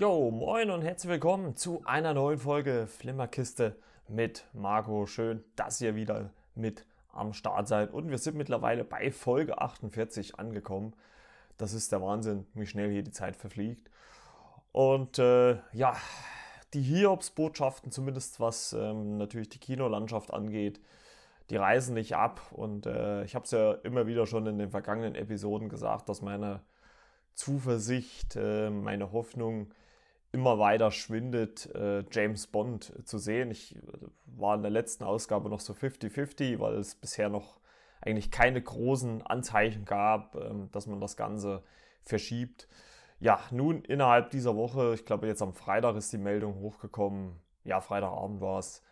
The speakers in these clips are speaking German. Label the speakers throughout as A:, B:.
A: Jo, moin und herzlich willkommen zu einer neuen Folge Flimmerkiste mit Marco. Schön, dass ihr wieder mit am Start seid. Und wir sind mittlerweile bei Folge 48 angekommen. Das ist der Wahnsinn, wie schnell hier die Zeit verfliegt. Und äh, ja, die Hiobs-Botschaften, zumindest was ähm, natürlich die Kinolandschaft angeht, die reisen nicht ab. Und äh, ich habe es ja immer wieder schon in den vergangenen Episoden gesagt, dass meine Zuversicht, äh, meine Hoffnung immer weiter schwindet, äh, James Bond zu sehen. Ich äh, war in der letzten Ausgabe noch so 50-50, weil es bisher noch eigentlich keine großen Anzeichen gab, ähm, dass man das Ganze verschiebt. Ja, nun innerhalb dieser Woche, ich glaube jetzt am Freitag ist die Meldung hochgekommen, ja, Freitagabend war es,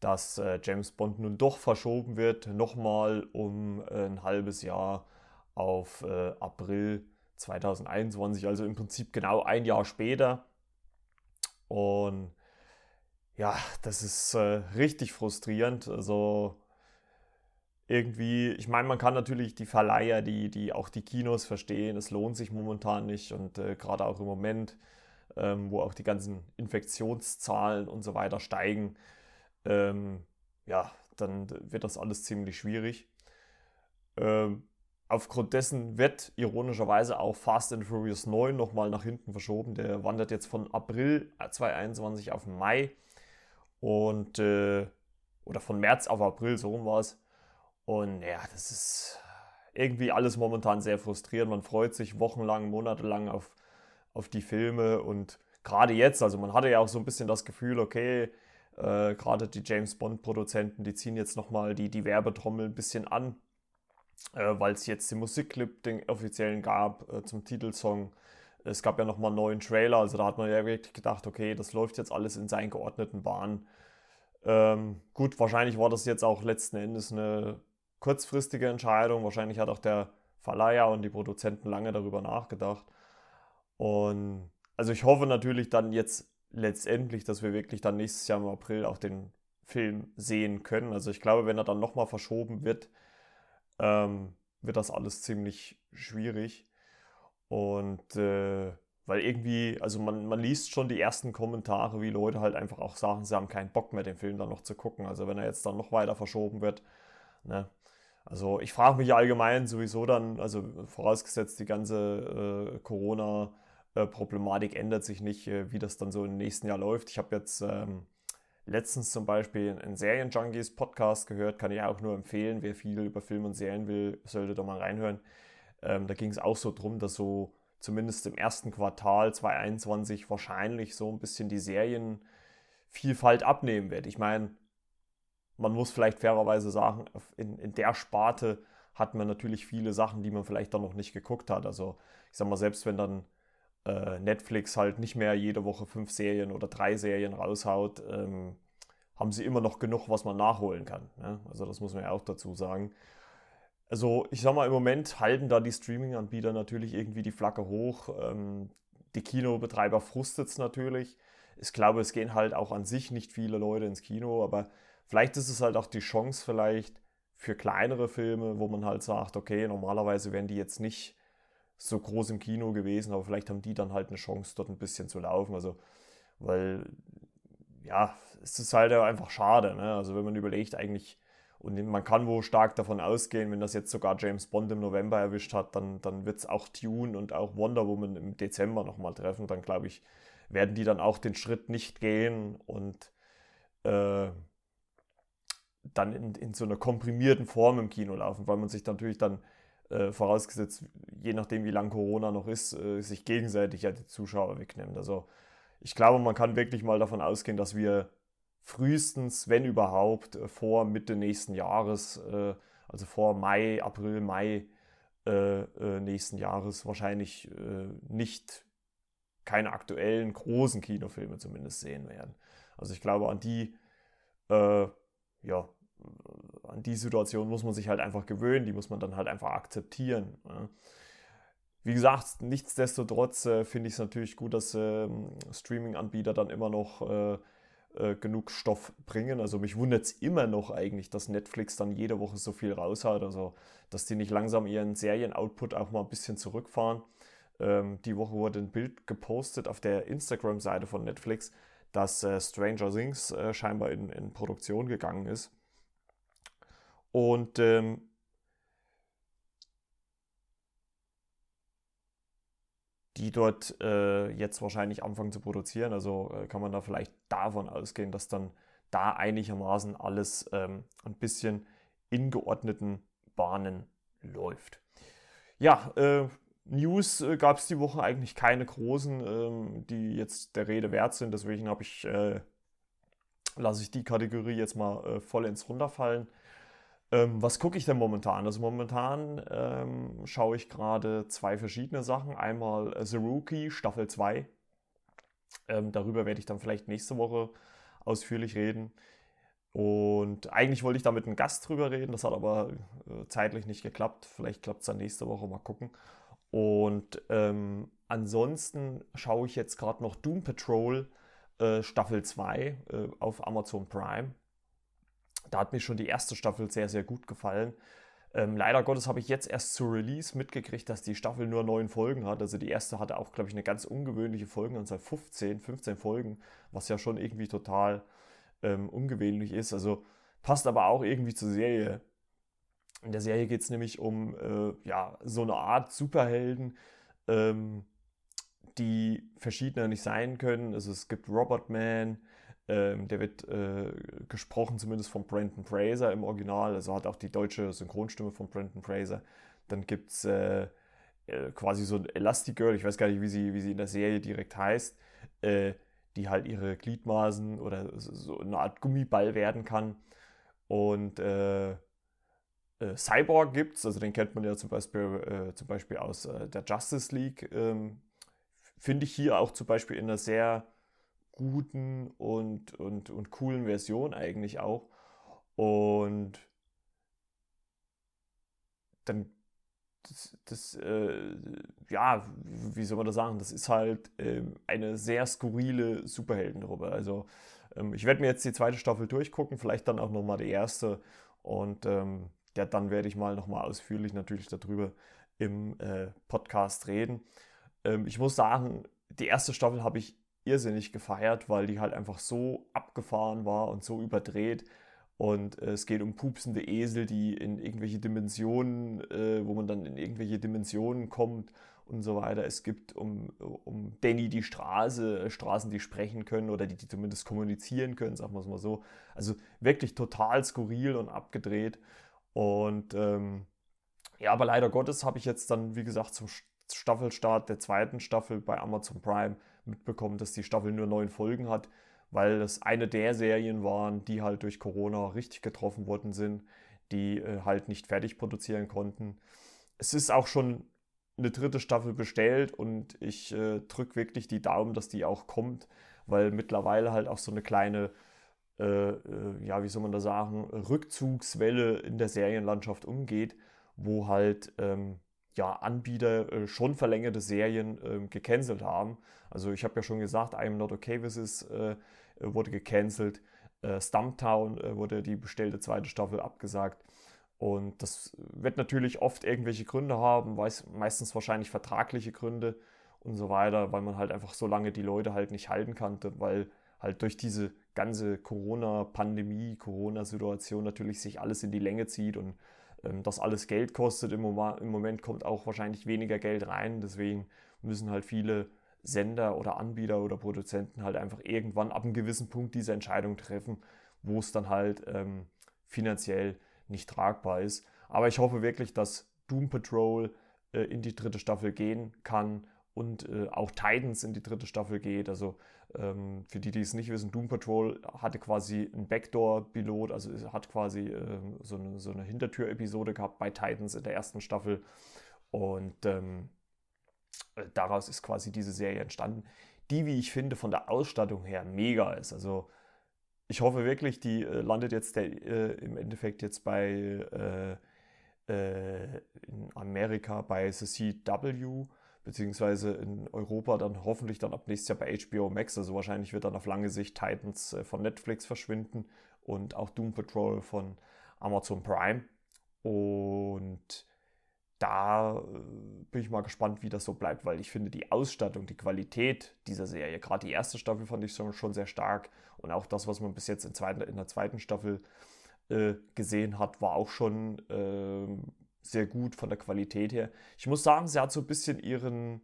A: dass äh, James Bond nun doch verschoben wird, nochmal um äh, ein halbes Jahr auf äh, April 2021, also im Prinzip genau ein Jahr später. Und ja, das ist äh, richtig frustrierend. Also irgendwie, ich meine, man kann natürlich die Verleiher, die, die auch die Kinos verstehen, es lohnt sich momentan nicht und äh, gerade auch im Moment, ähm, wo auch die ganzen Infektionszahlen und so weiter steigen, ähm, ja, dann wird das alles ziemlich schwierig. Ähm, Aufgrund dessen wird ironischerweise auch Fast and Furious 9 nochmal nach hinten verschoben. Der wandert jetzt von April 2021 auf Mai und äh, oder von März auf April, so rum war es. Und ja, das ist irgendwie alles momentan sehr frustrierend. Man freut sich wochenlang, monatelang auf, auf die Filme und gerade jetzt, also man hatte ja auch so ein bisschen das Gefühl, okay, äh, gerade die James Bond-Produzenten, die ziehen jetzt nochmal die, die Werbetrommel ein bisschen an äh, weil es jetzt den Musikclip, den offiziellen gab äh, zum Titelsong. Es gab ja nochmal einen neuen Trailer, also da hat man ja wirklich gedacht, okay, das läuft jetzt alles in seinen geordneten Bahnen. Ähm, gut, wahrscheinlich war das jetzt auch letzten Endes eine kurzfristige Entscheidung. Wahrscheinlich hat auch der Verleiher und die Produzenten lange darüber nachgedacht. Und also ich hoffe natürlich dann jetzt letztendlich, dass wir wirklich dann nächstes Jahr im April auch den Film sehen können. Also ich glaube, wenn er dann nochmal verschoben wird, ähm, wird das alles ziemlich schwierig. Und äh, weil irgendwie, also man, man liest schon die ersten Kommentare, wie Leute halt einfach auch sagen, sie haben keinen Bock mehr, den Film dann noch zu gucken. Also wenn er jetzt dann noch weiter verschoben wird. Ne? Also ich frage mich allgemein sowieso dann, also vorausgesetzt die ganze äh, Corona-Problematik ändert sich nicht, äh, wie das dann so im nächsten Jahr läuft. Ich habe jetzt ähm, letztens zum Beispiel einen Serienjunkies Podcast gehört, kann ich auch nur empfehlen. Wer viel über Film und Serien will, sollte da mal reinhören. Ähm, da ging es auch so drum, dass so zumindest im ersten Quartal 2021 wahrscheinlich so ein bisschen die Serienvielfalt abnehmen wird. Ich meine, man muss vielleicht fairerweise sagen, in, in der Sparte hat man natürlich viele Sachen, die man vielleicht dann noch nicht geguckt hat. Also ich sag mal, selbst wenn dann äh, Netflix halt nicht mehr jede Woche fünf Serien oder drei Serien raushaut, ähm, haben sie immer noch genug, was man nachholen kann. Ne? Also das muss man ja auch dazu sagen. Also ich sag mal, im Moment halten da die Streaming-Anbieter natürlich irgendwie die Flagge hoch. Ähm, die Kinobetreiber frustet es natürlich. Ich glaube, es gehen halt auch an sich nicht viele Leute ins Kino, aber vielleicht ist es halt auch die Chance vielleicht für kleinere Filme, wo man halt sagt, okay, normalerweise werden die jetzt nicht so groß im Kino gewesen, aber vielleicht haben die dann halt eine Chance, dort ein bisschen zu laufen. Also, weil, ja, es ist halt einfach schade. Ne? Also, wenn man überlegt, eigentlich, und man kann wohl stark davon ausgehen, wenn das jetzt sogar James Bond im November erwischt hat, dann, dann wird es auch Tune und auch Wonder Woman im Dezember nochmal treffen. Dann glaube ich, werden die dann auch den Schritt nicht gehen und äh, dann in, in so einer komprimierten Form im Kino laufen, weil man sich natürlich dann äh, vorausgesetzt, je nachdem wie lang Corona noch ist, äh, sich gegenseitig ja die Zuschauer wegnimmt. Also ich glaube, man kann wirklich mal davon ausgehen, dass wir frühestens, wenn überhaupt, äh, vor Mitte nächsten Jahres, äh, also vor Mai, April, Mai äh, äh, nächsten Jahres wahrscheinlich nicht keine aktuellen großen Kinofilme zumindest sehen werden. Also ich glaube, an die ja, an die Situation muss man sich halt einfach gewöhnen, die muss man dann halt einfach akzeptieren. Wie gesagt, nichtsdestotrotz äh, finde ich es natürlich gut, dass äh, Streaming-Anbieter dann immer noch äh, äh genug Stoff bringen. Also mich wundert es immer noch eigentlich, dass Netflix dann jede Woche so viel raushaut. Also dass die nicht langsam ihren Serien-Output auch mal ein bisschen zurückfahren. ähm, die Woche wurde ein Bild gepostet auf der Instagram-Seite von Netflix, dass äh, Stranger Things äh, scheinbar in, in, Produktion gegangen ist. Und ähm, die dort äh, jetzt wahrscheinlich anfangen zu produzieren. Also äh, kann man da vielleicht davon ausgehen, dass dann da einigermaßen alles ähm, ein bisschen in geordneten Bahnen läuft. Ja, äh, News äh, gab es die Woche eigentlich keine großen, ähm, die jetzt der Rede wert sind. Deswegen habe ich, äh, lasse ich die Kategorie jetzt mal äh, voll ins Runterfallen. Ähm, was gucke ich denn momentan? Also momentan ähm, schaue ich gerade zwei verschiedene Sachen. Einmal The Rookie Staffel 2. Ähm, darüber werde ich dann vielleicht nächste Woche ausführlich reden. Und eigentlich wollte ich da mit einem Gast drüber reden, das hat aber äh, zeitlich nicht geklappt. Vielleicht klappt es dann nächste Woche, mal gucken. Und ähm, ansonsten schaue ich jetzt gerade noch Doom Patrol äh, Staffel 2 äh, auf Amazon Prime. Da hat mir schon die erste Staffel sehr, sehr gut gefallen. Ähm, leider Gottes habe ich jetzt erst zu Release mitgekriegt, dass die Staffel nur neun Folgen hat. Also die erste hatte auch, glaube ich, eine ganz ungewöhnliche Folgenanzahl, 15, 15 Folgen, was ja schon irgendwie total ähm, ungewöhnlich ist. Also passt aber auch irgendwie zur Serie. In der Serie geht es nämlich um äh, ja, so eine Art Superhelden, ähm, die verschiedener nicht sein können. Also es gibt Robot Man, ähm, der wird äh, gesprochen zumindest von Brandon Fraser im Original, also hat auch die deutsche Synchronstimme von Brandon Fraser. Dann gibt es äh, äh, quasi so ein Elastigirl, ich weiß gar nicht, wie sie, wie sie in der Serie direkt heißt, äh, die halt ihre Gliedmaßen oder so eine Art Gummiball werden kann. Und äh, äh, Cyborg gibt es, also den kennt man ja zum Beispiel, zum Beispiel aus der Justice League. Ähm, Finde ich hier auch zum Beispiel in einer sehr guten und, und, und coolen Version eigentlich auch. Und dann, das, das äh, ja, wie soll man das sagen, das ist halt äh, eine sehr skurrile Superheldenruppe. Also ähm, ich werde mir jetzt die zweite Staffel durchgucken, vielleicht dann auch nochmal die erste. Und ähm, ja, dann werde ich mal nochmal ausführlich natürlich darüber im äh, Podcast reden. Ähm, ich muss sagen, die erste Staffel habe ich irrsinnig gefeiert, weil die halt einfach so abgefahren war und so überdreht. Und äh, es geht um pupsende Esel, die in irgendwelche Dimensionen, äh, wo man dann in irgendwelche Dimensionen kommt und so weiter. Es gibt um, um Danny die Straße, äh, Straßen, die sprechen können oder die, die zumindest kommunizieren können, sagen wir es mal so. Also wirklich total skurril und abgedreht. Und ähm, ja, aber leider Gottes habe ich jetzt dann, wie gesagt, zum Staffelstart der zweiten Staffel bei Amazon Prime mitbekommen, dass die Staffel nur neun Folgen hat, weil das eine der Serien waren, die halt durch Corona richtig getroffen worden sind, die äh, halt nicht fertig produzieren konnten. Es ist auch schon eine dritte Staffel bestellt und ich äh, drücke wirklich die Daumen, dass die auch kommt, weil mittlerweile halt auch so eine kleine, äh, äh, ja, wie soll man da sagen, Rückzugswelle in der Serienlandschaft umgeht, wo halt ähm, ja, Anbieter äh, schon verlängerte Serien äh, gecancelt haben. Also ich habe ja schon gesagt, I'm Not Okay With This äh, wurde gecancelt. Äh, Stumptown äh, wurde die bestellte zweite Staffel abgesagt. Und das wird natürlich oft irgendwelche Gründe haben, weiß, meistens wahrscheinlich vertragliche Gründe und so weiter, weil man halt einfach so lange die Leute halt nicht halten konnte, weil halt durch diese ganze Corona-Pandemie, Corona-Situation natürlich sich alles in die Länge zieht und das alles Geld kostet. Im Moment kommt auch wahrscheinlich weniger Geld rein. Deswegen müssen halt viele Sender oder Anbieter oder Produzenten halt einfach irgendwann ab einem gewissen Punkt diese Entscheidung treffen, wo es dann halt ähm, finanziell nicht tragbar ist. Aber ich hoffe wirklich, dass Doom Patrol äh, in die dritte Staffel gehen kann und äh, auch Titans in die dritte Staffel geht. Also ähm, für die, die es nicht wissen, Doom Patrol hatte quasi einen Backdoor-Pilot, also hat quasi ähm, so eine, so eine Hintertür-Episode gehabt bei Titans in der ersten Staffel. Und ähm, äh, daraus ist quasi diese Serie entstanden, die, wie ich finde, von der Ausstattung her mega ist. Also ich hoffe wirklich, die äh, landet jetzt der, äh, im Endeffekt jetzt bei äh, äh in Amerika bei The CW beziehungsweise in Europa dann hoffentlich dann ab nächstes Jahr bei HBO Max. Also wahrscheinlich wird dann auf lange Sicht Titans äh, von Netflix verschwinden und auch Doom Patrol von Amazon Prime. Und da äh, bin ich mal gespannt, wie das so bleibt, weil ich finde die Ausstattung, die Qualität dieser Serie, gerade die erste Staffel fand ich schon sehr stark und auch das, was man bis jetzt in, der zweiten Staffel äh, gesehen hat, war auch schon äh, sehr gut von der Qualität her. Ich muss sagen, sie hat so ein bisschen ihren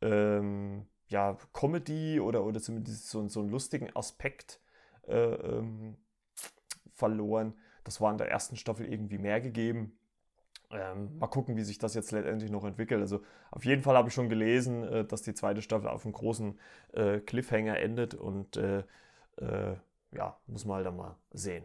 A: ähm, ja, Comedy oder, oder zumindest so, so einen lustigen Aspekt äh, ähm, verloren. Das war in der ersten Staffel irgendwie mehr gegeben. Ähm, mal gucken, wie sich das jetzt letztendlich noch entwickelt. Also auf jeden Fall habe ich schon gelesen, äh, dass die zweite Staffel auf einem großen äh, Cliffhanger endet und äh, äh ja, muss man halt dann mal sehen.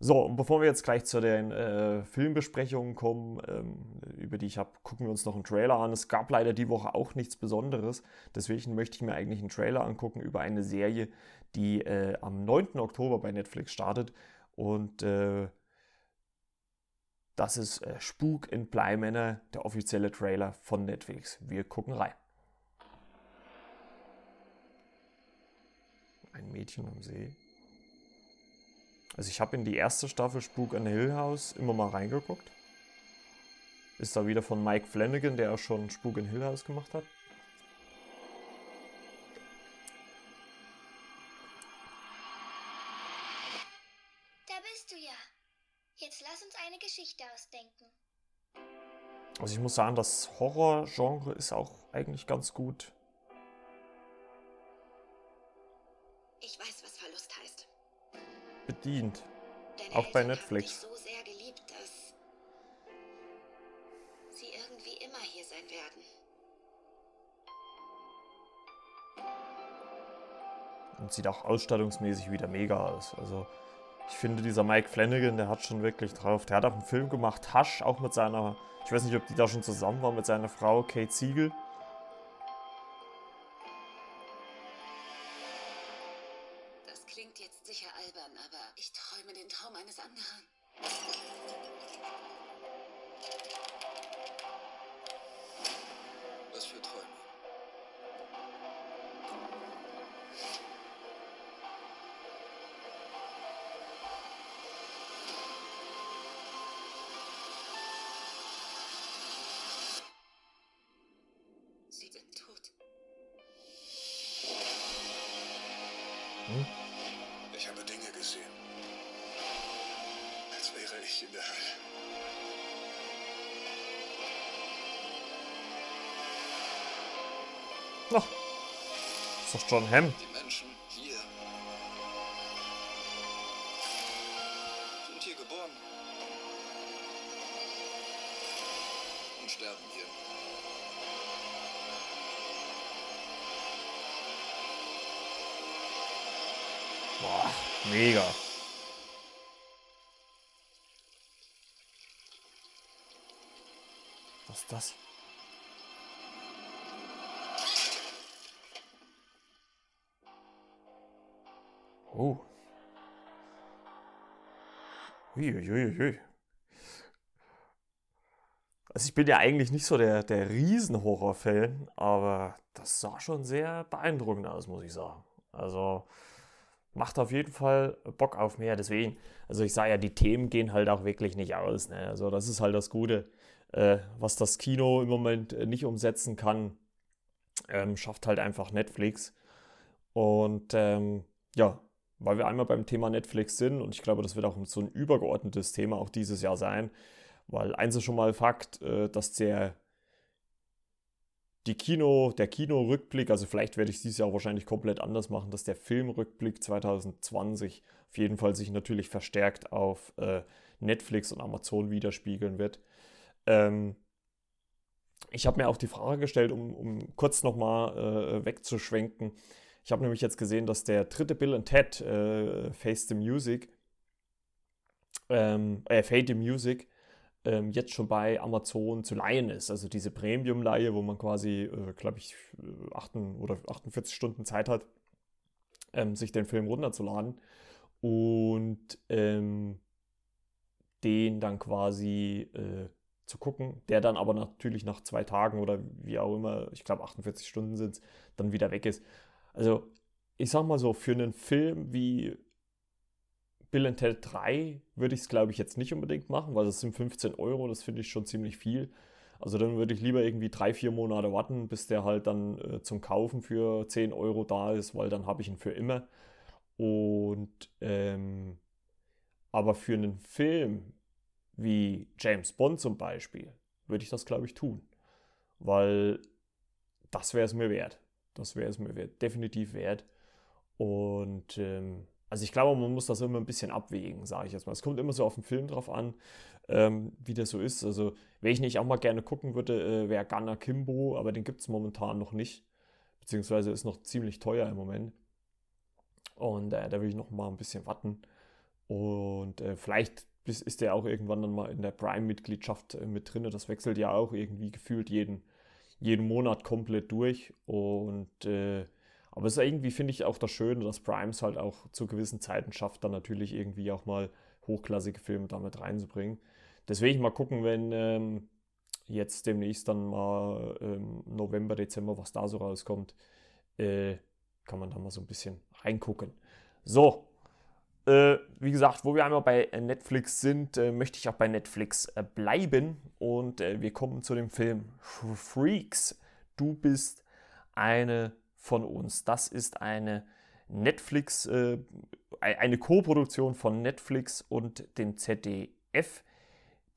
A: So, und bevor wir jetzt gleich zu den äh, Filmbesprechungen kommen, ähm, über die ich habe, gucken wir uns noch einen Trailer an. Es gab leider die Woche auch nichts Besonderes. Deswegen möchte ich mir eigentlich einen Trailer angucken über eine Serie, die äh, am 9. Oktober bei Netflix startet. Und äh, das ist äh, Spuk in Bleimänner, der offizielle Trailer von Netflix. Wir gucken rein. Ein Mädchen am See. Also ich habe in die erste Staffel Spuk an Hill House immer mal reingeguckt. Ist da wieder von Mike Flanagan, der auch schon Spuk in Hill House gemacht hat.
B: Da bist du ja. Jetzt lass uns eine Geschichte ausdenken.
A: Also ich muss sagen, das Horror-Genre ist auch eigentlich ganz gut bedient.
B: Deine
A: auch bei Netflix.
B: so sehr geliebt, dass sie irgendwie immer hier sein werden.
A: Und sieht auch ausstattungsmäßig wieder mega aus. Also ich finde, dieser Mike Flanagan, der hat schon wirklich drauf. Der hat auch einen Film gemacht, Hush, auch mit seiner, ich weiß nicht, ob die da schon zusammen war, mit seiner Frau Kate Siegel. John Hamm.
C: Die Menschen hier sind hier geboren und sterben hier.
A: Boah, mega. Was ist das? Oh. Uiuiui. Also ich bin ja eigentlich nicht so der, der Riesenhorror-Fan, aber das sah schon sehr beeindruckend aus, muss ich sagen. Also macht auf jeden Fall Bock auf mehr. Deswegen, also ich sage ja, die Themen gehen halt auch wirklich nicht aus. Ne? Also das ist halt das Gute, äh, was das Kino im Moment äh, nicht umsetzen kann, ähm, schafft halt einfach Netflix. Und ähm, ja, weil wir einmal beim Thema Netflix sind und ich glaube, das wird auch so ein übergeordnetes Thema auch dieses Jahr sein, weil eins ist schon mal Fakt, äh, dass der die Kino, der Kinorückblick, also vielleicht werde ich dieses Jahr wahrscheinlich komplett anders machen, dass der Filmrückblick 2020 auf jeden Fall sich natürlich verstärkt auf äh, Netflix und Amazon widerspiegeln wird. Ähm, ich habe mir auch die Frage gestellt, um, um kurz nochmal äh, wegzuschwenken. Ich habe nämlich jetzt gesehen, dass der dritte Bill and Ted, äh, Face the Music, ähm, äh, Fade the Music, ähm, jetzt schon bei Amazon zu leihen ist. Also diese Premium-Leihe, wo man quasi, äh, glaube ich, 8 äh, oder 48 Stunden Zeit hat, ähm, sich den Film runterzuladen und ähm, den dann quasi äh, zu gucken, der dann aber natürlich nach zwei Tagen oder wie auch immer, ich glaube 48 Stunden sind es, dann wieder weg ist. Also ich sag mal so, für einen Film wie Bill Ted 3 würde ich es, glaube ich, jetzt nicht unbedingt machen, weil das sind 15 Euro, das finde ich schon ziemlich viel. Also dann würde ich lieber irgendwie drei, vier Monate warten, bis der halt dann äh, zum Kaufen für 10 Euro da ist, weil dann habe ich ihn für immer. Und ähm, aber für einen Film wie James Bond zum Beispiel würde ich das, glaube ich, tun. Weil das wäre es mir wert. Das wäre es mir wert, definitiv wert. Und ähm, also ich glaube, man muss das immer ein bisschen abwägen, sage ich jetzt mal. Es kommt immer so auf den Film drauf an, ähm, wie das so ist. Also, wer ich nicht auch mal gerne gucken würde, äh, wäre Gunnar Kimbo, aber den gibt es momentan noch nicht. Beziehungsweise ist noch ziemlich teuer im Moment. Und äh, da will ich noch mal ein bisschen warten. Und äh, vielleicht ist der auch irgendwann dann mal in der Prime-Mitgliedschaft äh, mit drin. Das wechselt ja auch irgendwie gefühlt jeden, jeden Monat komplett durch. Und äh, aber es ist irgendwie, finde ich, auch das Schöne, dass Primes halt auch zu gewissen Zeiten schafft, dann natürlich irgendwie auch mal hochklassige Filme damit reinzubringen. Deswegen mal gucken, wenn ähm, jetzt demnächst dann mal ähm, November, Dezember, was da so rauskommt, äh, kann man da mal so ein bisschen reingucken. So, wie gesagt, wo wir einmal bei Netflix sind, äh, möchte ich auch bei Netflix äh, bleiben und äh, wir kommen zu dem Film Freaks. Du bist eine von uns. Das ist eine Netflix, äh, eine Co-Produktion von Netflix und dem ZDF,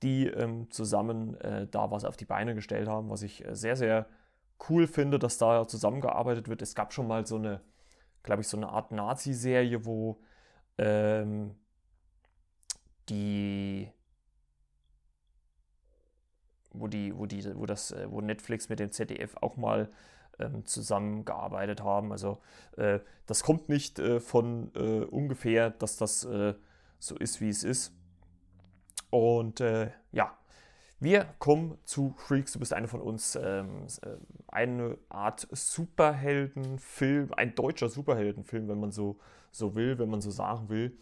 A: die ähm, zusammen äh, da was auf die Beine gestellt haben, was ich äh, sehr, sehr cool finde, dass da zusammengearbeitet wird. Es gab schon mal so eine, glaube ich, so eine Art Nazi-Serie, wo ähm, die wo die, wo die, wo das, äh, wo Netflix mit dem ZDF auch mal ähm, zusammengearbeitet haben. Also äh, das kommt nicht äh, von äh, ungefähr, dass das äh, so ist, wie es ist. Und äh, ja, wir kommen zu Freaks. Du bist eine von uns. Ähm, eine Art Superheldenfilm, ein deutscher Superheldenfilm, wenn man so, so will, wenn man so sagen will.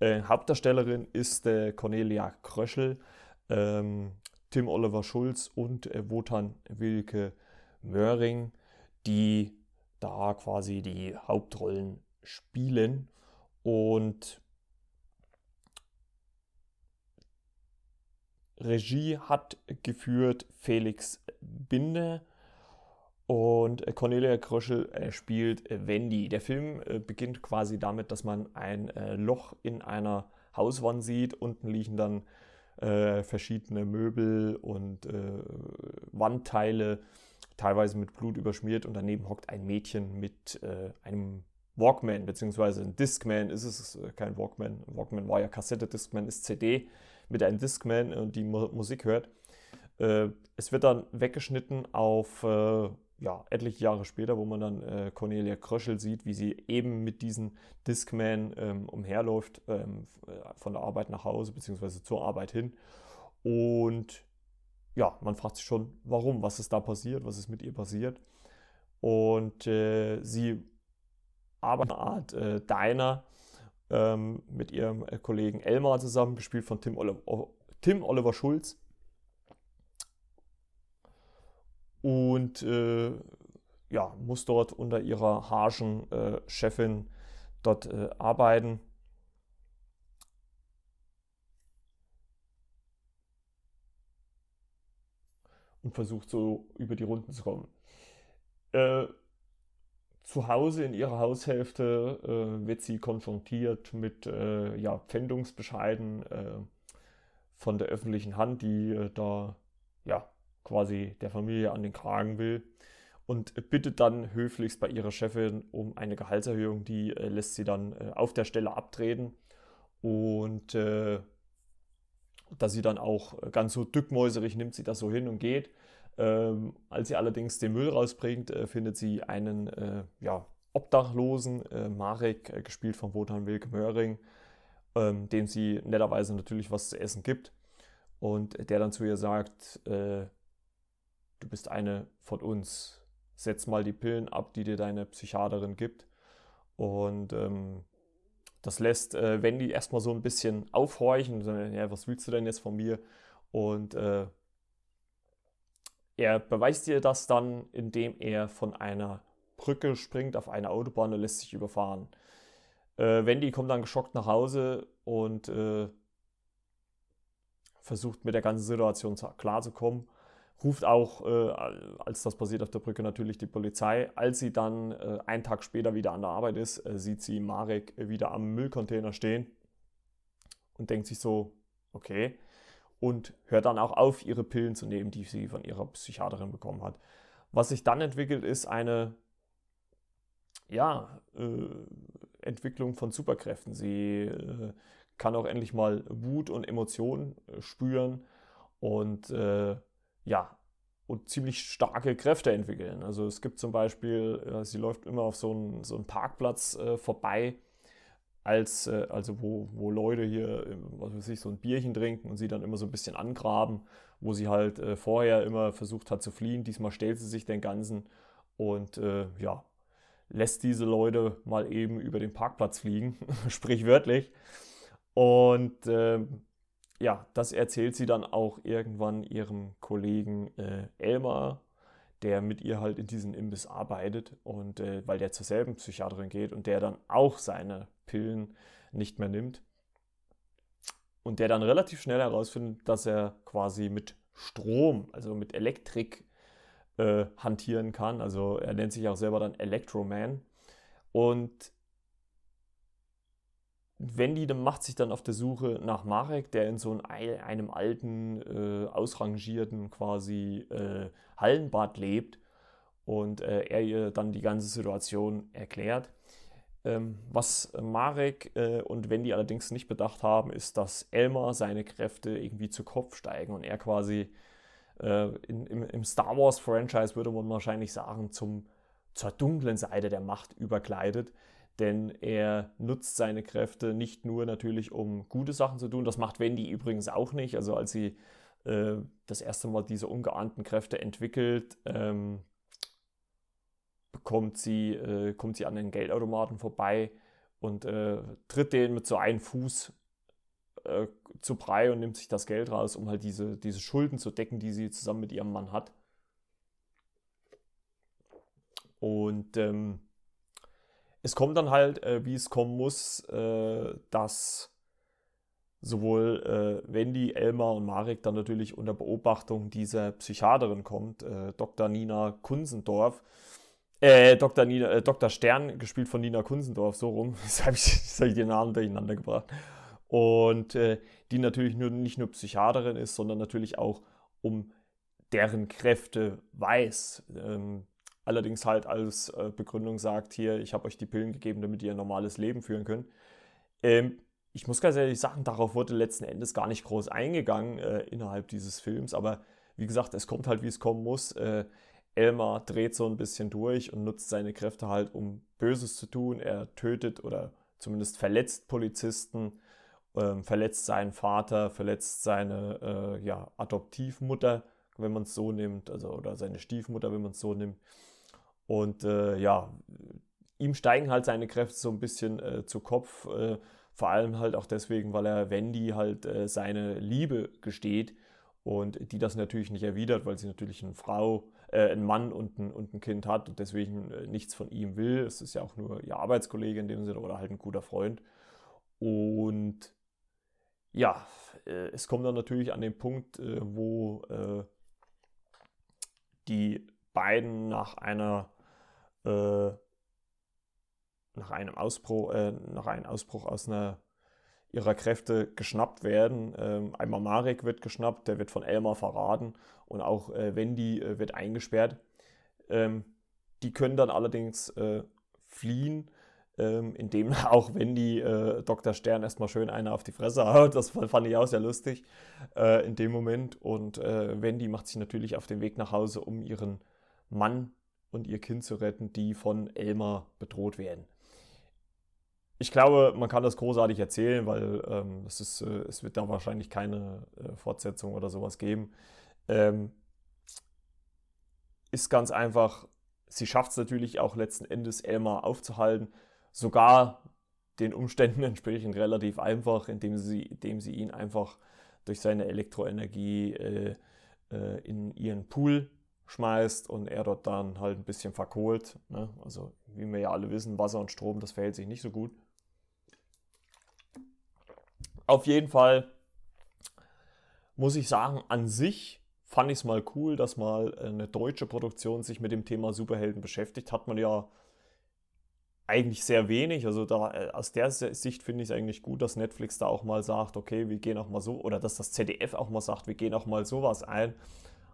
A: Hauptdarstellerin ist Cornelia Kröschel. Ähm, Tim Oliver Schulz und Wotan Wilke Möhring die da quasi die Hauptrollen spielen. Und Regie hat geführt Felix Binde und Cornelia Kröschel äh, spielt Wendy. Der Film äh, beginnt quasi damit, dass man ein äh, Loch in einer Hauswand sieht. Unten liegen dann verschiedene Möbel und Wandteile teilweise mit Blut überschmiert und daneben hockt ein Mädchen mit einem Walkman, beziehungsweise ein Discman ist es kein Walkman. Walkman war ja Kassette, Discman ist CD mit einem Discman und die Mu Musik hört. Äh, es wird dann weggeschnitten auf äh, ja, etliche Jahre später, wo man dann äh, Cornelia Kröschel sieht, wie sie eben mit diesem Discman ähm, umherläuft, ähm, äh, von der Arbeit nach Hause, beziehungsweise zur Arbeit hin. Und ja, man fragt sich schon, warum, was ist da passiert, was ist mit ihr passiert. Und äh, sie arbeitet eine Art äh, Diner ähm, mit ihrem äh, Kollegen Elmar zusammen, gespielt von Tim, Oli Tim Oliver Schulz. Und äh, ja, muss dort unter ihrer harschen äh, Chefin dort äh, arbeiten. und versucht so über die Runden zu kommen. Äh, zu Hause in ihrer Haushälfte äh, wird sie konfrontiert mit äh, ja, Pfändungsbescheiden äh, von der öffentlichen Hand, die äh, da ja, quasi der Familie an den Kragen will und bittet dann höflichst bei ihrer Chefin um eine Gehaltserhöhung. Die äh, lässt sie dann auf der Stelle abtreten und dass sie dann auch äh, ganz so dückmäuserig nimmt sie das so hin und geht. Ähm, als sie allerdings den Müll rausbringt, äh, findet sie einen äh, ja, Obdachlosen, äh, Marek, äh, gespielt von Wotan Wilke Möhring, ähm, dem sie netterweise natürlich was zu essen gibt. Und der dann zu ihr sagt, äh, du bist eine von uns, setz mal die Pillen ab, die dir deine Psychiaterin gibt. Und ähm, das lässt äh, Wendy erstmal so ein bisschen aufhorchen ja, was willst du denn jetzt von mir? Und er beweist ihr das dann, indem er von einer Brücke springt auf eine Autobahn und lässt sich überfahren. Äh, Wendy kommt dann geschockt nach Hause und äh, versucht mit der ganzen Situation klarzukommen. Ruft auch, äh, als das passiert auf der Brücke, natürlich die Polizei. Als sie dann äh, einen Tag später wieder an der Arbeit ist, äh, sieht sie Marek wieder am Müllcontainer stehen und denkt sich so, okay, und hört dann auch auf, ihre Pillen zu nehmen, die sie von ihrer Psychiaterin bekommen hat. Was sich dann entwickelt, ist eine ja, äh, Entwicklung von Superkräften. Sie äh, kann auch endlich mal Wut und Emotionen äh, spüren und äh, ja, und ziemlich starke Kräfte entwickeln. Also es gibt zum Beispiel, äh, sie läuft immer auf so einen, so einen Parkplatz äh, vorbei, als, äh, also wo, wo Leute hier, was weiß ich, so ein Bierchen trinken und sie dann immer so ein bisschen angraben, wo sie halt äh, vorher immer versucht hat zu fliehen. Diesmal stellt sie sich den Ganzen und äh, ja, lässt diese Leute mal eben über den Parkplatz fliegen, sprichwörtlich. Und äh, ja, das erzählt sie dann auch irgendwann ihrem Kollegen äh, Elmar, der mit ihr halt in diesem Imbiss arbeitet und äh, weil der zur selben Psychiaterin geht und der dann auch seine Pillen nicht mehr nimmt. Und der dann relativ schnell herausfindet, dass er quasi mit Strom, also mit Elektrik äh, hantieren kann. Also er nennt sich auch selber dann Electroman. Und Wendy macht sich dann auf der Suche nach Marek, der in so einem alten, äh, ausrangierten quasi äh, Hallenbad lebt und äh, er ihr dann die ganze Situation erklärt. Ähm, was Marek äh, und Wendy allerdings nicht bedacht haben, ist, dass Elmar seine Kräfte irgendwie zu Kopf steigen und er quasi äh, in, im, im, Star Wars Franchise würde man wahrscheinlich sagen, zum, zur dunklen Seite der Macht überkleidet denn er nutzt seine Kräfte nicht nur natürlich, um gute Sachen zu tun, das macht Wendy übrigens auch nicht. Also als sie äh, das erste Mal diese ungeahnten Kräfte entwickelt, ähm, bekommt sie, äh, kommt sie an den Geldautomaten vorbei und äh, tritt den mit so einem Fuß äh, zu Brei und nimmt sich das Geld raus, um halt diese, diese Schulden zu decken, die sie zusammen mit ihrem Mann hat. Und ähm, es kommt dann halt, äh, wie es kommen muss, äh, dass sowohl äh, Wendy, Elmar und Marek dann natürlich unter Beobachtung dieser Psychiaterin kommt, äh, Dr. Nina Kunsendorf. Äh, Dr. Nina, äh, Dr. Stern, gespielt von Nina Kunsendorf, so rum. Jetzt habe ich, hab ich den Namen durcheinander gebracht. Und die natürlich nur, nicht nur Psychiaterin ist, sondern natürlich auch um deren Kräfte weiß. Ähm, allerdings halt als äh, Begründung sagt, hier, ich habe euch die Pillen gegeben, damit ihr ein normales Leben führen könnt. Ähm, ich muss ganz ehrlich sagen, darauf wurde letzten Endes gar nicht groß eingegangen äh, innerhalb dieses Films, aber wie gesagt, es kommt halt, wie es kommen muss. Äh, Elmar dreht so ein bisschen durch und nutzt seine Kräfte halt, um Böses zu tun. Er tötet oder zumindest verletzt Polizisten, ähm, verletzt seinen Vater, verletzt seine äh, ja, Adoptivmutter, wenn man es so nimmt, also oder seine Stiefmutter, wenn man es so nimmt. Und äh, ja, ihm steigen halt seine Kräfte so ein bisschen äh, zu Kopf. Äh, vor allem halt auch deswegen, weil er Wendy halt äh, seine Liebe gesteht und die das natürlich nicht erwidert, weil sie natürlich eine Frau, äh, einen Mann und ein, und ein Kind hat und deswegen äh, nichts von ihm will. Es ist ja auch nur ihr Arbeitskollege in dem Sinne oder halt ein guter Freund. Und ja, es kommt dann natürlich an den Punkt, wo die beiden nach einer äh, nach einem Ausbruch, äh, nach einem Ausbruch aus einer ihrer Kräfte geschnappt werden. Ähm, einmal Marek wird geschnappt, der wird von Elmar verraten und auch äh, Wendy äh, wird eingesperrt. Ähm, die können dann allerdings äh, fliehen, ähm, indem auch Wendy äh, Dr. Stern erstmal schön eine auf die Fresse haut. Das fand ich auch sehr lustig äh, in dem Moment. Und Wendy macht sich natürlich auf den Weg nach Hause, um ihren Mann und ihr Kind zu retten, die von Elmar bedroht werden. Ich glaube, man kann das großartig erzählen, weil ähm, es, ist, äh, es wird da wahrscheinlich keine äh, Fortsetzung oder sowas geben. Ähm, ist ganz einfach, sie schafft es natürlich auch letzten Endes, Elmar aufzuhalten, sogar den Umständen entsprechend relativ einfach, indem sie, indem sie ihn einfach durch seine Elektroenergie äh, äh, in ihren Pool schmeißt und er dort dann halt ein bisschen verkohlt. Ne? Also wie wir ja alle wissen, Wasser und Strom, das verhält sich nicht so gut. Auf jeden Fall muss ich sagen, an sich fand ich es mal cool, dass mal eine deutsche Produktion sich mit dem Thema Superhelden beschäftigt. Hat man ja eigentlich sehr wenig. Also da, äh, aus der Sicht finde ich es eigentlich gut, dass Netflix da auch mal sagt, okay, wir gehen auch mal so, oder dass das ZDF auch mal sagt, wir gehen auch mal sowas ein.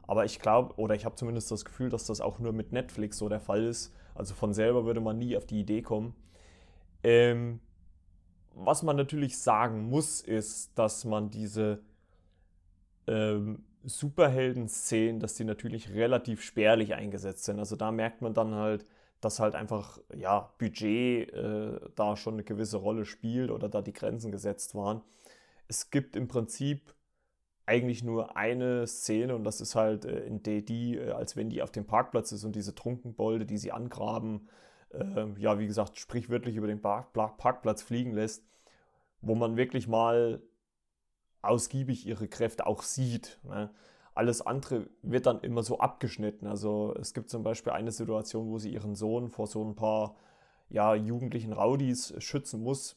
A: Aber ich glaube, oder ich habe zumindest das Gefühl, dass das auch nur mit Netflix so der Fall ist. Also von selber würde man nie auf die Idee kommen. Ähm, was man natürlich sagen muss, ist, dass man diese ähm, Superhelden-Szenen, dass die natürlich relativ spärlich eingesetzt sind. Also da merkt man dann halt, dass halt einfach ja, Budget äh, da schon eine gewisse Rolle spielt oder da die Grenzen gesetzt waren. Es gibt im Prinzip eigentlich nur eine Szene und das ist halt äh, in der äh, als wenn die auf dem Parkplatz ist und diese Trunkenbolde, die sie angraben, äh, ja, wie gesagt, sprichwörtlich über den Park Parkplatz fliegen lässt, wo man wirklich mal ausgiebig ihre Kräfte auch sieht. Ne? Alles andere wird dann immer so abgeschnitten. Also es gibt zum Beispiel eine Situation, wo sie ihren Sohn vor so ein paar ja, jugendlichen Rowdies schützen muss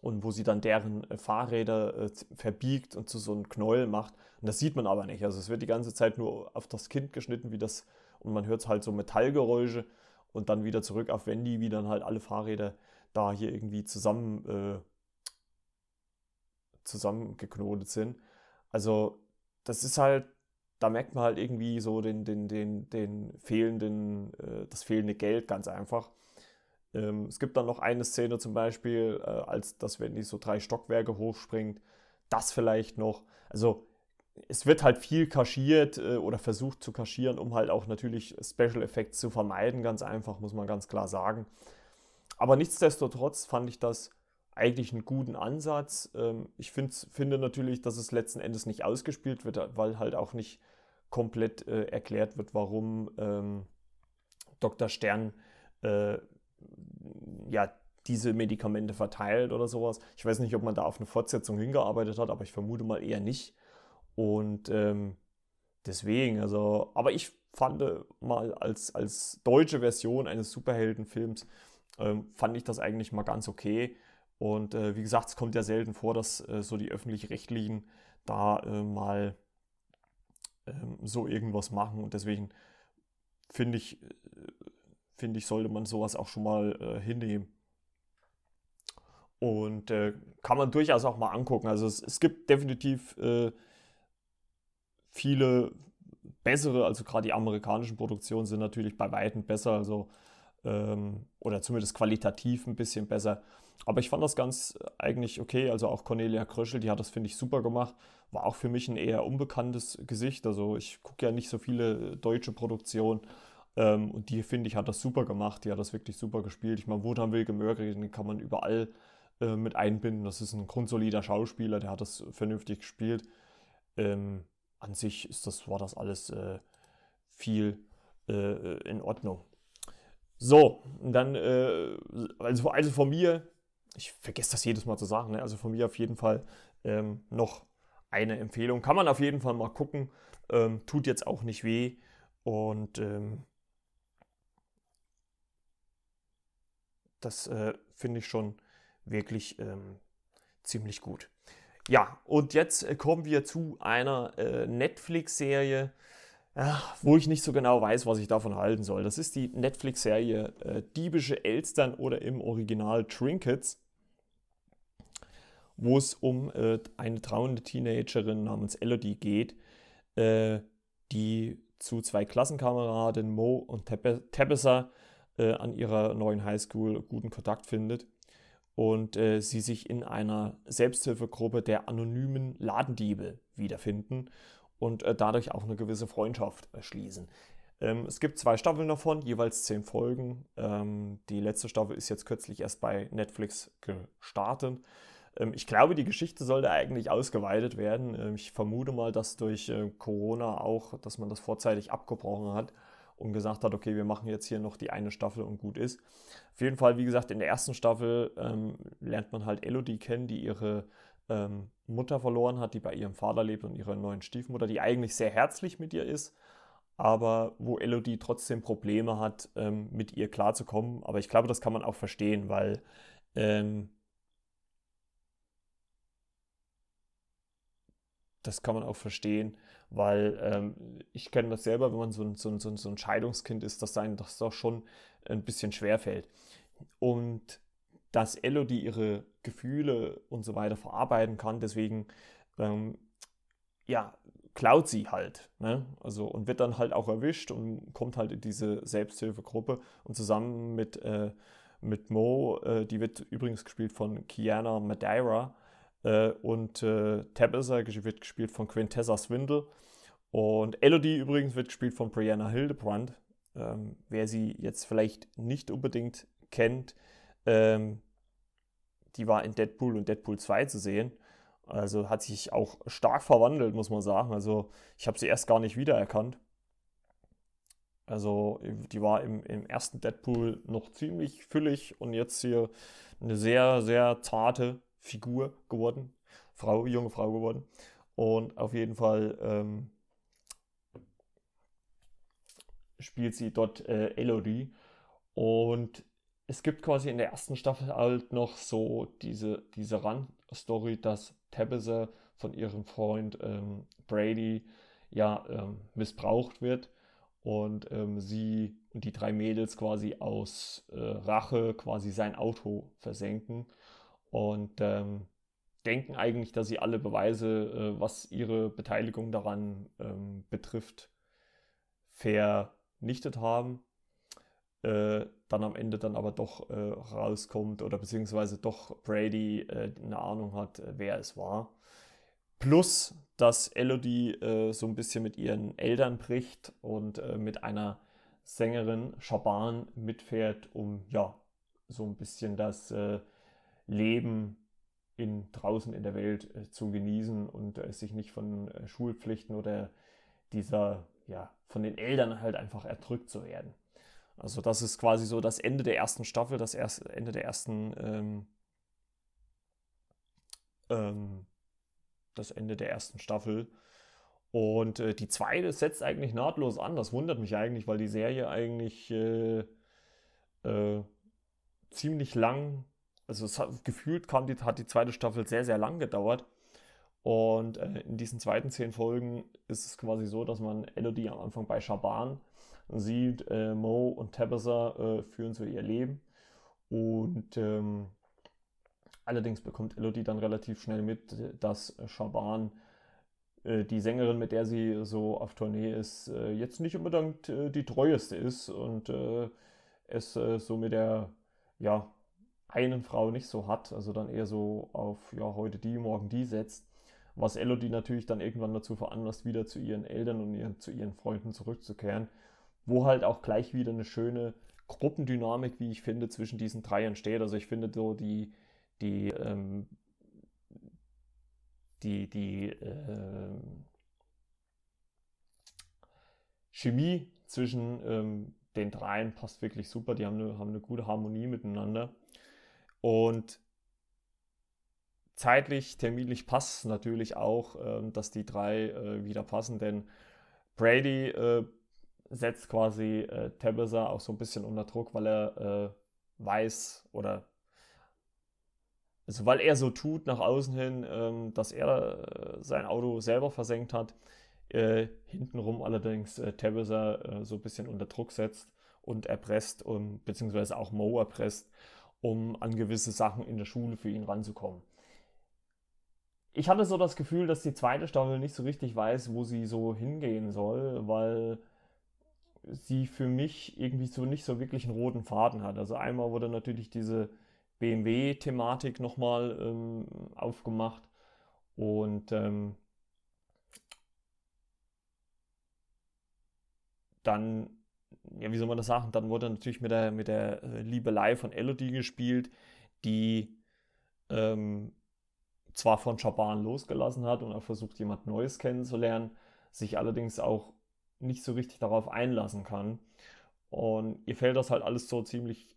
A: und wo sie dann deren äh, Fahrräder äh, verbiegt und zu so einem Knäuel macht. Und das sieht man aber nicht. Also es wird die ganze Zeit nur auf das Kind geschnitten, wie das, und man hört halt so Metallgeräusche und dann wieder zurück auf Wendy, wie dann halt alle Fahrräder da hier irgendwie zusammen, äh, zusammengeknotet sind. Also das ist halt, da merkt man halt irgendwie so den, den, den, den fehlenden, äh, das fehlende Geld ganz einfach. Ähm, es gibt dann noch eine Szene zum Beispiel, äh, als das, wenn die so drei Stockwerke hochspringt, das vielleicht noch. Also es wird halt viel kaschiert äh, oder versucht zu kaschieren, um halt auch natürlich Special Effects zu vermeiden, ganz einfach, muss man ganz klar sagen. Aber nichtsdestotrotz fand ich das eigentlich einen guten Ansatz. Ähm, ich finde natürlich, dass es letzten Endes nicht ausgespielt wird, weil halt auch nicht komplett äh, erklärt wird, warum ähm, Dr. Stern äh, ja, diese Medikamente verteilt oder sowas. Ich weiß nicht, ob man da auf eine Fortsetzung hingearbeitet hat, aber ich vermute mal eher nicht. Und ähm, deswegen, also, aber ich fand mal als, als deutsche Version eines Superheldenfilms, ähm, fand ich das eigentlich mal ganz okay. Und äh, wie gesagt, es kommt ja selten vor, dass äh, so die öffentlich-rechtlichen da äh, mal ähm, so irgendwas machen. Und deswegen finde ich, äh, finde ich, sollte man sowas auch schon mal äh, hinnehmen. Und äh, kann man durchaus auch mal angucken. Also es, es gibt definitiv viele bessere, also gerade die amerikanischen Produktionen sind natürlich bei weitem besser. Also ähm, oder zumindest qualitativ ein bisschen besser. Aber ich fand das ganz eigentlich okay. Also auch Cornelia Kröschel, die hat das, finde ich, super gemacht. War auch für mich ein eher unbekanntes Gesicht. Also ich gucke ja nicht so viele deutsche Produktionen. Ähm, und die, finde ich, hat das super gemacht. Die hat das wirklich super gespielt. Ich meine, Wotan Wilke Mörgeri, den kann man überall äh, mit einbinden. Das ist ein grundsolider Schauspieler, der hat das vernünftig gespielt. Ähm, an sich ist das, war das alles äh, viel äh, in Ordnung. So, dann, äh, also, also von mir, ich vergesse das jedes Mal zu sagen, ne? also von mir auf jeden Fall ähm, noch eine Empfehlung. Kann man auf jeden Fall mal gucken. Ähm, tut jetzt auch nicht weh. Und ähm, das äh, finde ich schon wirklich ähm, ziemlich gut. Ja, und jetzt äh, kommen wir zu einer äh, Netflix-Serie, ja, wo ich nicht so genau weiß, was ich davon halten soll. Das ist die Netflix-Serie äh, Diebische Elstern oder im Original Trinkets, wo es um äh, eine trauernde Teenagerin namens Elodie geht, äh, die zu zwei Klassenkameraden Mo und Tabitha äh, an ihrer neuen Highschool guten Kontakt findet und äh, sie sich in einer Selbsthilfegruppe der anonymen Ladendiebe wiederfinden und äh, dadurch auch eine gewisse Freundschaft schließen. Ähm, es gibt zwei Staffeln davon, jeweils zehn Folgen. Ähm, die letzte Staffel ist jetzt kürzlich erst bei Netflix gestartet. Ähm, ich glaube, die Geschichte sollte eigentlich ausgeweitet werden. Ähm, ich vermute mal, dass durch äh, Corona auch, dass man das vorzeitig abgebrochen hat und gesagt hat, okay, wir machen jetzt hier noch die eine Staffel und gut ist. Auf jeden Fall, wie gesagt, in der ersten Staffel ähm, lernt man halt Elodie kennen, die ihre ähm, Mutter verloren hat, die bei ihrem Vater lebt und ihrer neuen Stiefmutter, die eigentlich sehr herzlich mit ihr ist, aber wo Elodie trotzdem Probleme hat, ähm, mit ihr klarzukommen. Aber ich glaube, das kann man auch verstehen, weil ähm, das kann man auch verstehen, weil ähm, ich kenne das selber, wenn man so ein, so, ein, so ein Scheidungskind ist, dass einem das doch schon ein bisschen schwer fällt. Und dass Elodie ihre Gefühle und so weiter verarbeiten kann, deswegen ähm, ja, klaut sie halt. Ne? Also, und wird dann halt auch erwischt und kommt halt in diese Selbsthilfegruppe und zusammen mit, äh, mit Mo, äh, die wird übrigens gespielt von Kiana Madeira äh, und äh, Tabitha wird gespielt von Quintessa Swindle und Elodie übrigens wird gespielt von Brianna Hildebrand. Ähm, wer sie jetzt vielleicht nicht unbedingt kennt, ähm, die war in Deadpool und Deadpool 2 zu sehen. Also hat sich auch stark verwandelt, muss man sagen. Also ich habe sie erst gar nicht wiedererkannt. Also die war im, im ersten Deadpool noch ziemlich füllig und jetzt hier eine sehr, sehr zarte Figur geworden. Frau, junge Frau geworden. Und auf jeden Fall ähm, spielt sie dort äh, Elodie. Und es gibt quasi in der ersten Staffel halt noch so diese, diese Randstory, dass Tabitha von ihrem Freund ähm, Brady ja ähm, missbraucht wird und ähm, sie und die drei Mädels quasi aus äh, Rache quasi sein Auto versenken und ähm, denken eigentlich, dass sie alle Beweise, äh, was ihre Beteiligung daran ähm, betrifft, vernichtet haben äh, dann am Ende dann aber doch äh, rauskommt oder beziehungsweise doch Brady äh, eine Ahnung hat, äh, wer es war. Plus, dass Elodie äh, so ein bisschen mit ihren Eltern bricht und mit einer Sängerin Shaban mitfährt, um ja so ein bisschen das Leben in, draußen in der Welt zu genießen und sich nicht von Schulpflichten oder dieser, ja, von den Eltern halt einfach erdrückt zu werden. Also das ist quasi so das Ende der ersten Staffel, das erste, Ende der ersten, ähm, ähm, das Ende der ersten Staffel. Und äh, die zweite setzt eigentlich nahtlos an. Das wundert mich eigentlich, weil die Serie eigentlich äh, äh, ziemlich lang, also hat, gefühlt kam die, hat die zweite Staffel sehr, sehr lang gedauert. Und äh, in diesen zweiten zehn Folgen ist es quasi so, dass man Elodie am Anfang bei Shaban sieht, äh, Mo und Tabitha äh, führen so ihr Leben. Und ähm, allerdings bekommt Elodie dann relativ schnell mit, dass Shaban, äh, die Sängerin, mit der sie so auf Tournee ist, äh, jetzt nicht unbedingt äh, die treueste ist und es so mit der ja, einen Frau nicht so hat, also dann eher so auf ja, heute die, morgen die setzt was Elodie natürlich dann irgendwann dazu veranlasst, wieder zu ihren Eltern und ihren, zu ihren Freunden zurückzukehren wo halt auch gleich wieder eine schöne Gruppendynamik, wie ich finde, zwischen diesen drei entsteht. Also ich finde so die, die, ähm, die, die äh, Chemie zwischen ähm, den dreien passt wirklich super. Die haben eine, haben eine gute Harmonie miteinander. Und zeitlich, terminlich passt natürlich auch, ähm, dass die drei äh, wieder passen, denn Brady äh, setzt quasi äh, Tabitha auch so ein bisschen unter Druck, weil er äh, weiß oder also weil er so tut nach außen hin, ähm, dass er äh, sein Auto selber versenkt hat, äh, hintenrum allerdings äh, Tabitha äh, so ein bisschen unter Druck setzt und erpresst, um, beziehungsweise auch Mo erpresst, um an gewisse Sachen in der Schule für ihn ranzukommen. Ich hatte so das Gefühl, dass die zweite Staffel nicht so richtig weiß, wo sie so hingehen soll, weil sie für mich irgendwie so nicht so wirklich einen roten Faden hat. Also einmal wurde natürlich diese BMW-Thematik nochmal ähm, aufgemacht und ähm, dann, ja, wie soll man das sagen, dann wurde natürlich mit der, mit der äh, Liebelei von Elodie gespielt, die ähm, zwar von Schaban losgelassen hat und auch versucht, jemand Neues kennenzulernen, sich allerdings auch nicht so richtig darauf einlassen kann. Und ihr fällt das halt alles so ziemlich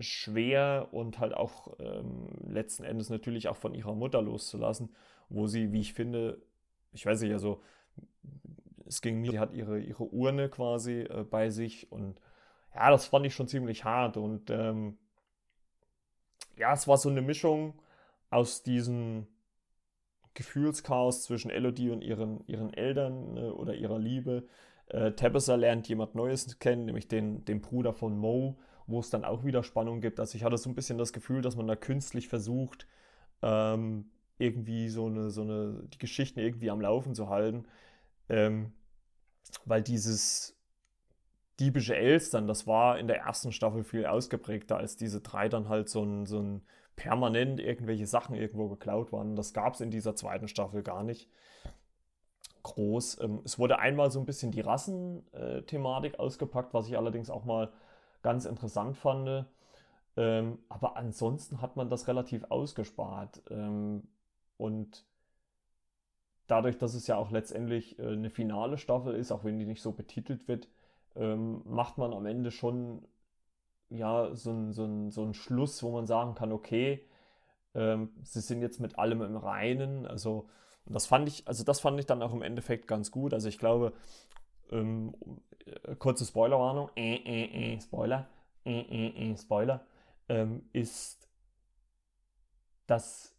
A: schwer und halt auch ähm, letzten Endes natürlich auch von ihrer Mutter loszulassen, wo sie, wie ich finde, ich weiß nicht, also es ging mir, sie hat ihre, ihre Urne quasi äh, bei sich und ja, das fand ich schon ziemlich hart und ähm, ja, es war so eine Mischung aus diesem Gefühlschaos zwischen Elodie und ihren, ihren Eltern äh, oder ihrer Liebe. Äh, Tabitha lernt jemand Neues kennen, nämlich den, den Bruder von Mo, wo es dann auch wieder Spannung gibt. Also ich hatte so ein bisschen das Gefühl, dass man da künstlich versucht, ähm, irgendwie so eine, so eine, die Geschichten irgendwie am Laufen zu halten. Ähm, weil dieses diebische Elstern, das war in der ersten Staffel viel ausgeprägter, als diese drei dann halt so ein, so ein permanent irgendwelche Sachen irgendwo geklaut waren. Das gab es in dieser zweiten Staffel gar nicht groß. Ähm, es wurde einmal so ein bisschen die Rassenthematik ausgepackt, was ich allerdings auch mal ganz interessant fand. Ähm, aber ansonsten hat man das relativ ausgespart. Ähm, und dadurch, dass es ja auch letztendlich äh, eine finale Staffel ist, auch wenn die nicht so betitelt wird, ähm, macht man am Ende schon ja, so ein, so, so ein Schluss, wo man sagen kann, okay, ähm, sie sind jetzt mit allem im Reinen. Also das fand ich, also das fand ich dann auch im Endeffekt ganz gut. Also ich glaube, ähm, äh, kurze Spoilerwarnung, äh, äh, äh, Spoiler, äh, äh, äh, Spoiler, ähm, ist, dass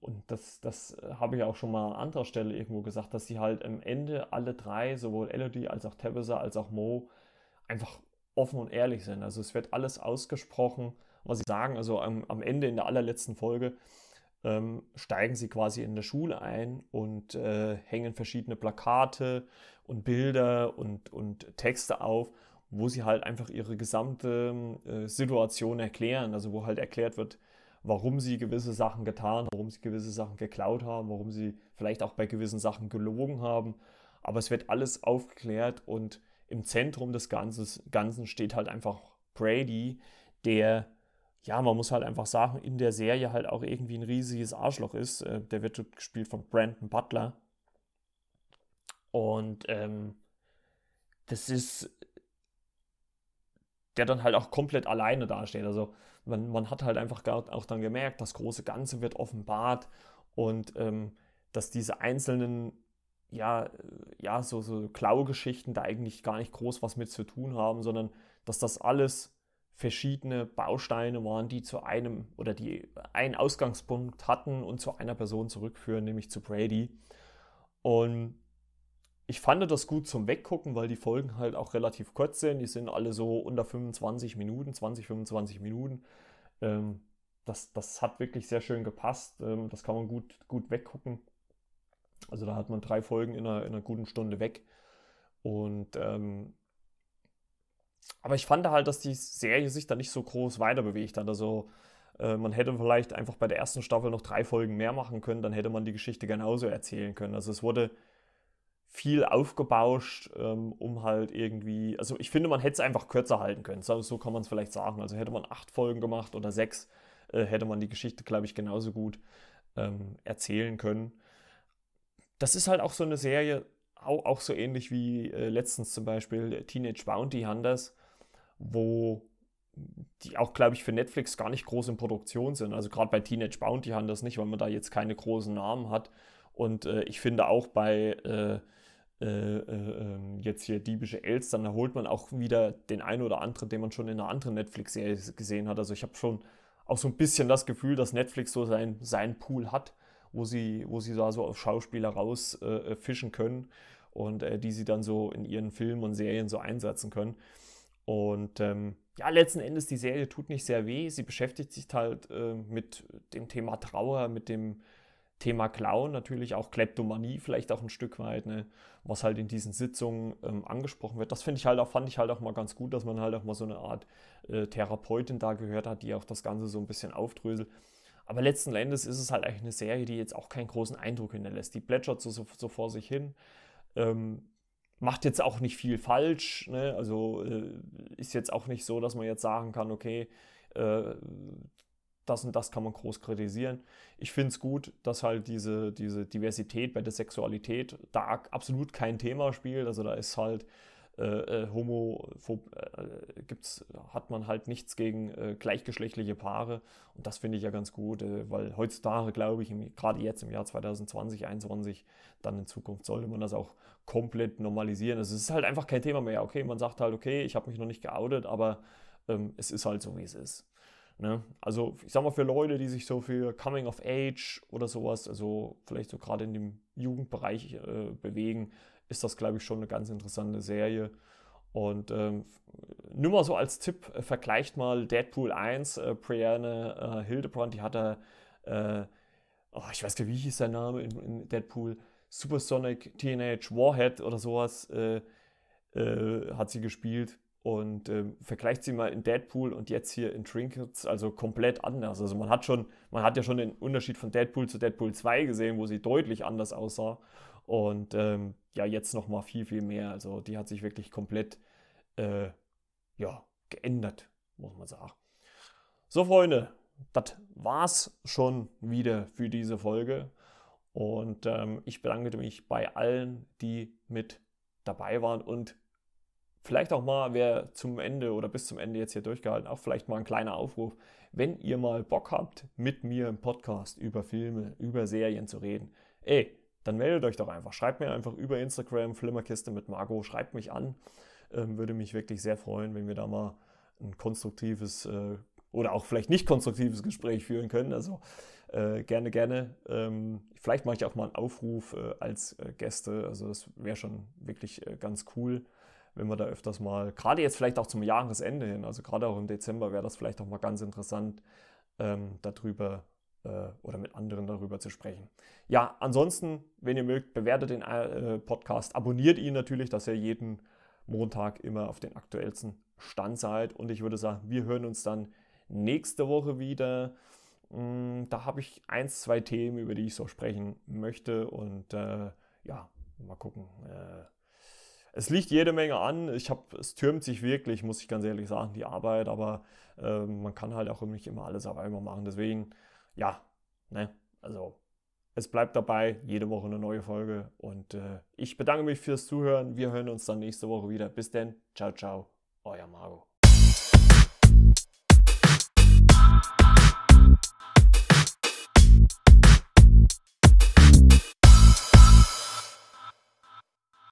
A: und das, das habe ich auch schon mal an anderer Stelle irgendwo gesagt, dass sie halt am Ende alle drei, sowohl Elodie als auch Tabitha als auch Mo, einfach offen und ehrlich sind. Also es wird alles ausgesprochen, was sie sagen. Also am, am Ende in der allerletzten Folge ähm, steigen sie quasi in der Schule ein und äh, hängen verschiedene Plakate und Bilder und, und Texte auf, wo sie halt einfach ihre gesamte äh, Situation erklären. Also wo halt erklärt wird, warum sie gewisse Sachen getan, warum sie gewisse Sachen geklaut haben, warum sie vielleicht auch bei gewissen Sachen gelogen haben. Aber es wird alles aufgeklärt und im Zentrum des Ganzen steht halt einfach Brady, der, ja, man muss halt einfach sagen, in der Serie halt auch irgendwie ein riesiges Arschloch ist. Äh, der wird gespielt von Brandon Butler. Und ähm, das ist, der dann halt auch komplett alleine dasteht. Also man, man hat halt einfach auch dann gemerkt, das große Ganze wird offenbart und ähm, dass diese einzelnen ja, ja, so, so Klaugeschichten da eigentlich gar nicht groß was mit zu tun haben, sondern dass das alles verschiedene Bausteine waren, die zu einem oder die einen Ausgangspunkt hatten und zu einer Person zurückführen, nämlich zu Brady. Und ich fand das gut zum Weggucken, weil die Folgen halt auch relativ kurz sind. Die sind alle so unter 25 Minuten, 20, 25 Minuten. Ähm, das, das hat wirklich sehr schön gepasst. Ähm, das kann man gut, gut weggucken. Also da hat man drei Folgen in einer, in einer guten Stunde weg. Und ähm, aber ich fand halt, dass die Serie sich da nicht so groß weiter bewegt hat. Also äh, man hätte vielleicht einfach bei der ersten Staffel noch drei Folgen mehr machen können, dann hätte man die Geschichte genauso erzählen können. Also es wurde viel aufgebauscht, ähm, um halt irgendwie, also ich finde, man hätte es einfach kürzer halten können. So, so kann man es vielleicht sagen. Also hätte man acht Folgen gemacht oder sechs, äh, hätte man die Geschichte, glaube ich, genauso gut ähm, erzählen können. Das ist halt auch so eine Serie, auch, auch so ähnlich wie äh, letztens zum Beispiel Teenage Bounty Hunters, wo die auch, glaube ich, für Netflix gar nicht groß in Produktion sind. Also gerade bei Teenage Bounty Hunters nicht, weil man da jetzt keine großen Namen hat. Und äh, ich finde auch bei äh, äh, äh, ähm, jetzt hier diebische Els, dann holt man auch wieder den einen oder anderen, den man schon in einer anderen Netflix-Serie gesehen hat. Also ich habe schon auch so ein bisschen das Gefühl, dass Netflix so sein, sein Pool hat, wo sie, wo sie da so auf Schauspieler rausfischen äh, können und äh, die sie dann so in ihren Filmen und Serien so einsetzen können. Und ähm, ja, letzten Endes, die Serie tut nicht sehr weh. Sie beschäftigt sich halt äh, mit dem Thema Trauer, mit dem Thema Clown, natürlich auch Kleptomanie vielleicht auch ein Stück weit, ne, was halt in diesen Sitzungen ähm, angesprochen wird. Das finde ich halt auch, fand ich halt auch mal ganz gut, dass man halt auch mal so eine Art äh, Therapeutin da gehört hat, die auch das Ganze so ein bisschen aufdröselt. Aber letzten Endes ist es halt eigentlich eine Serie, die jetzt auch keinen großen Eindruck hinterlässt. Die plätschert so, so, so vor sich hin. Ähm, macht jetzt auch nicht viel falsch. Ne? Also äh, ist jetzt auch nicht so, dass man jetzt sagen kann, okay, äh, das und das kann man groß kritisieren. Ich finde es gut, dass halt diese, diese Diversität bei der Sexualität da absolut kein Thema spielt. Also da ist halt äh, äh homophob, äh, gibt's, hat man halt nichts gegen äh, gleichgeschlechtliche Paare. Und das finde ich ja ganz gut, äh, weil heutzutage, glaube ich, gerade jetzt im Jahr 2020, 2021, dann in Zukunft sollte man das auch komplett normalisieren. Also es ist halt einfach kein Thema mehr. Okay, man sagt halt, okay, ich habe mich noch nicht geoutet, aber ähm, es ist halt so, wie es ist. Ne? Also ich sag mal für Leute, die sich so für Coming of Age oder sowas, also vielleicht so gerade in dem Jugendbereich äh, bewegen, ist das, glaube ich, schon eine ganz interessante Serie. Und ähm, nur mal so als Tipp, äh, vergleicht mal Deadpool 1, äh, Brianne äh, Hildebrand, die hatte, äh, oh, ich weiß gar nicht, wie hieß der Name in, in Deadpool, Supersonic Teenage Warhead oder sowas äh, äh, hat sie gespielt und äh, vergleicht sie mal in Deadpool und jetzt hier in Trinkets, also komplett anders. Also man hat schon, man hat ja schon den Unterschied von Deadpool zu Deadpool 2 gesehen, wo sie deutlich anders aussah. Und ähm, ja, jetzt nochmal viel, viel mehr. Also die hat sich wirklich komplett äh, ja, geändert, muss man sagen. So, Freunde, das war's schon wieder für diese Folge. Und ähm, ich bedanke mich bei allen, die mit dabei waren und Vielleicht auch mal, wer zum Ende oder bis zum Ende jetzt hier durchgehalten, auch vielleicht mal ein kleiner Aufruf. Wenn ihr mal Bock habt, mit mir im Podcast über Filme, über Serien zu reden, ey, dann meldet euch doch einfach. Schreibt mir einfach über Instagram, Flimmerkiste mit Margot, schreibt mich an. Ähm, würde mich wirklich sehr freuen, wenn wir da mal ein konstruktives äh, oder auch vielleicht nicht konstruktives Gespräch führen können. Also äh, gerne, gerne. Ähm, vielleicht mache ich auch mal einen Aufruf äh, als äh, Gäste. Also das wäre schon wirklich äh, ganz cool wenn wir da öfters mal, gerade jetzt vielleicht auch zum Jahresende hin, also gerade auch im Dezember wäre das vielleicht auch mal ganz interessant, ähm, darüber äh, oder mit anderen darüber zu sprechen. Ja, ansonsten, wenn ihr mögt, bewertet den äh, Podcast, abonniert ihn natürlich, dass ihr jeden Montag immer auf den aktuellsten Stand seid. Und ich würde sagen, wir hören uns dann nächste Woche wieder. Mm, da habe ich eins, zwei Themen, über die ich so sprechen möchte. Und äh, ja, mal gucken. Äh, es liegt jede Menge an. Ich habe, es türmt sich wirklich, muss ich ganz ehrlich sagen, die Arbeit, aber äh, man kann halt auch nicht immer alles auf einmal machen. Deswegen, ja, ne, also es bleibt dabei, jede Woche eine neue Folge. Und äh, ich bedanke mich fürs Zuhören. Wir hören uns dann nächste Woche wieder. Bis denn, ciao, ciao, euer Margot.